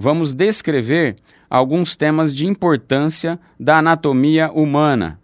vamos descrever alguns temas de importância da anatomia humana.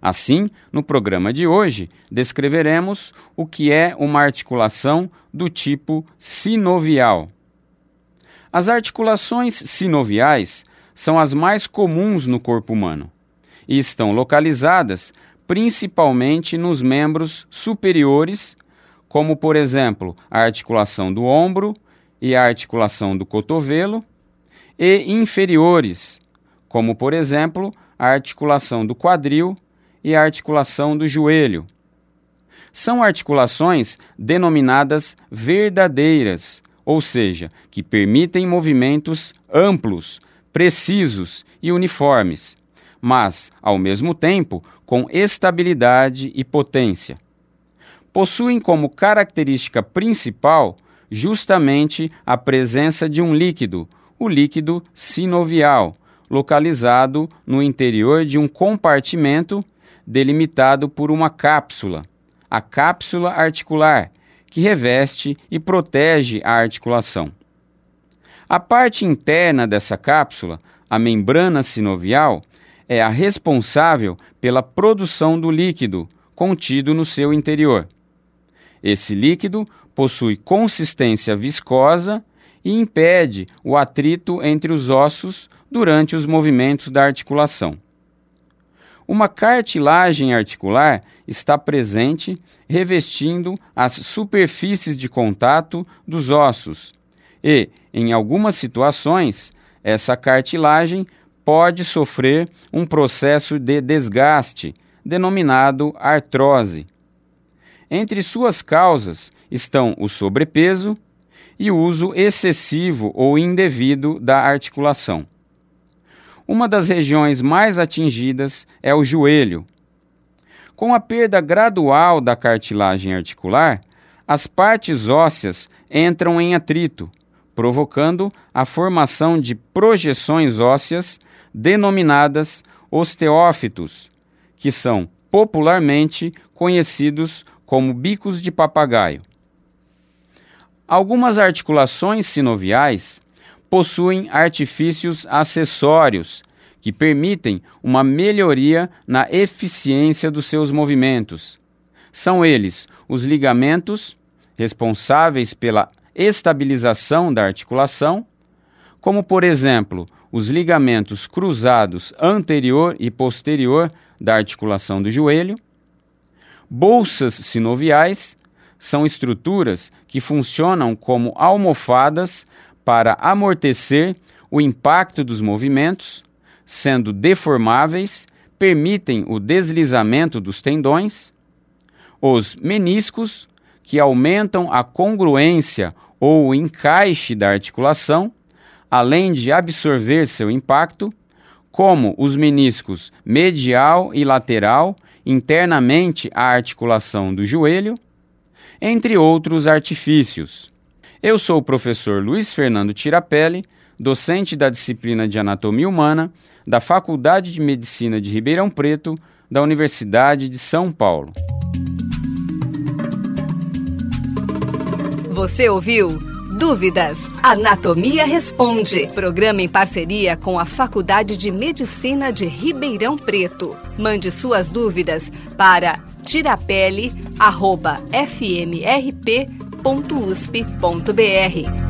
Assim, no programa de hoje, descreveremos o que é uma articulação do tipo sinovial. As articulações sinoviais são as mais comuns no corpo humano e estão localizadas principalmente nos membros superiores, como, por exemplo, a articulação do ombro e a articulação do cotovelo, e inferiores, como por exemplo a articulação do quadril e a articulação do joelho. São articulações denominadas verdadeiras, ou seja, que permitem movimentos amplos, precisos e uniformes, mas, ao mesmo tempo, com estabilidade e potência. Possuem como característica principal justamente a presença de um líquido, o líquido sinovial, localizado no interior de um compartimento delimitado por uma cápsula, a cápsula articular, que reveste e protege a articulação. A parte interna dessa cápsula, a membrana sinovial, é a responsável pela produção do líquido contido no seu interior. Esse líquido possui consistência viscosa e impede o atrito entre os ossos durante os movimentos da articulação. Uma cartilagem articular está presente, revestindo as superfícies de contato dos ossos, e, em algumas situações, essa cartilagem pode sofrer um processo de desgaste, denominado artrose. Entre suas causas estão o sobrepeso, e o uso excessivo ou indevido da articulação. Uma das regiões mais atingidas é o joelho. Com a perda gradual da cartilagem articular, as partes ósseas entram em atrito, provocando a formação de projeções ósseas denominadas osteófitos, que são popularmente conhecidos como bicos de papagaio. Algumas articulações sinoviais possuem artifícios acessórios que permitem uma melhoria na eficiência dos seus movimentos. São eles os ligamentos, responsáveis pela estabilização da articulação, como, por exemplo, os ligamentos cruzados anterior e posterior da articulação do joelho, bolsas sinoviais, são estruturas que funcionam como almofadas para amortecer o impacto dos movimentos, sendo deformáveis, permitem o deslizamento dos tendões. Os meniscos, que aumentam a congruência ou o encaixe da articulação, além de absorver seu impacto, como os meniscos medial e lateral, internamente à articulação do joelho, entre outros artifícios. Eu sou o professor Luiz Fernando Tirapelli, docente da disciplina de Anatomia Humana da Faculdade de Medicina de Ribeirão Preto, da Universidade de São Paulo. Você ouviu Dúvidas? Anatomia Responde. Programa em parceria com a Faculdade de Medicina de Ribeirão Preto. Mande suas dúvidas para tirapele.fmrp.usp.br.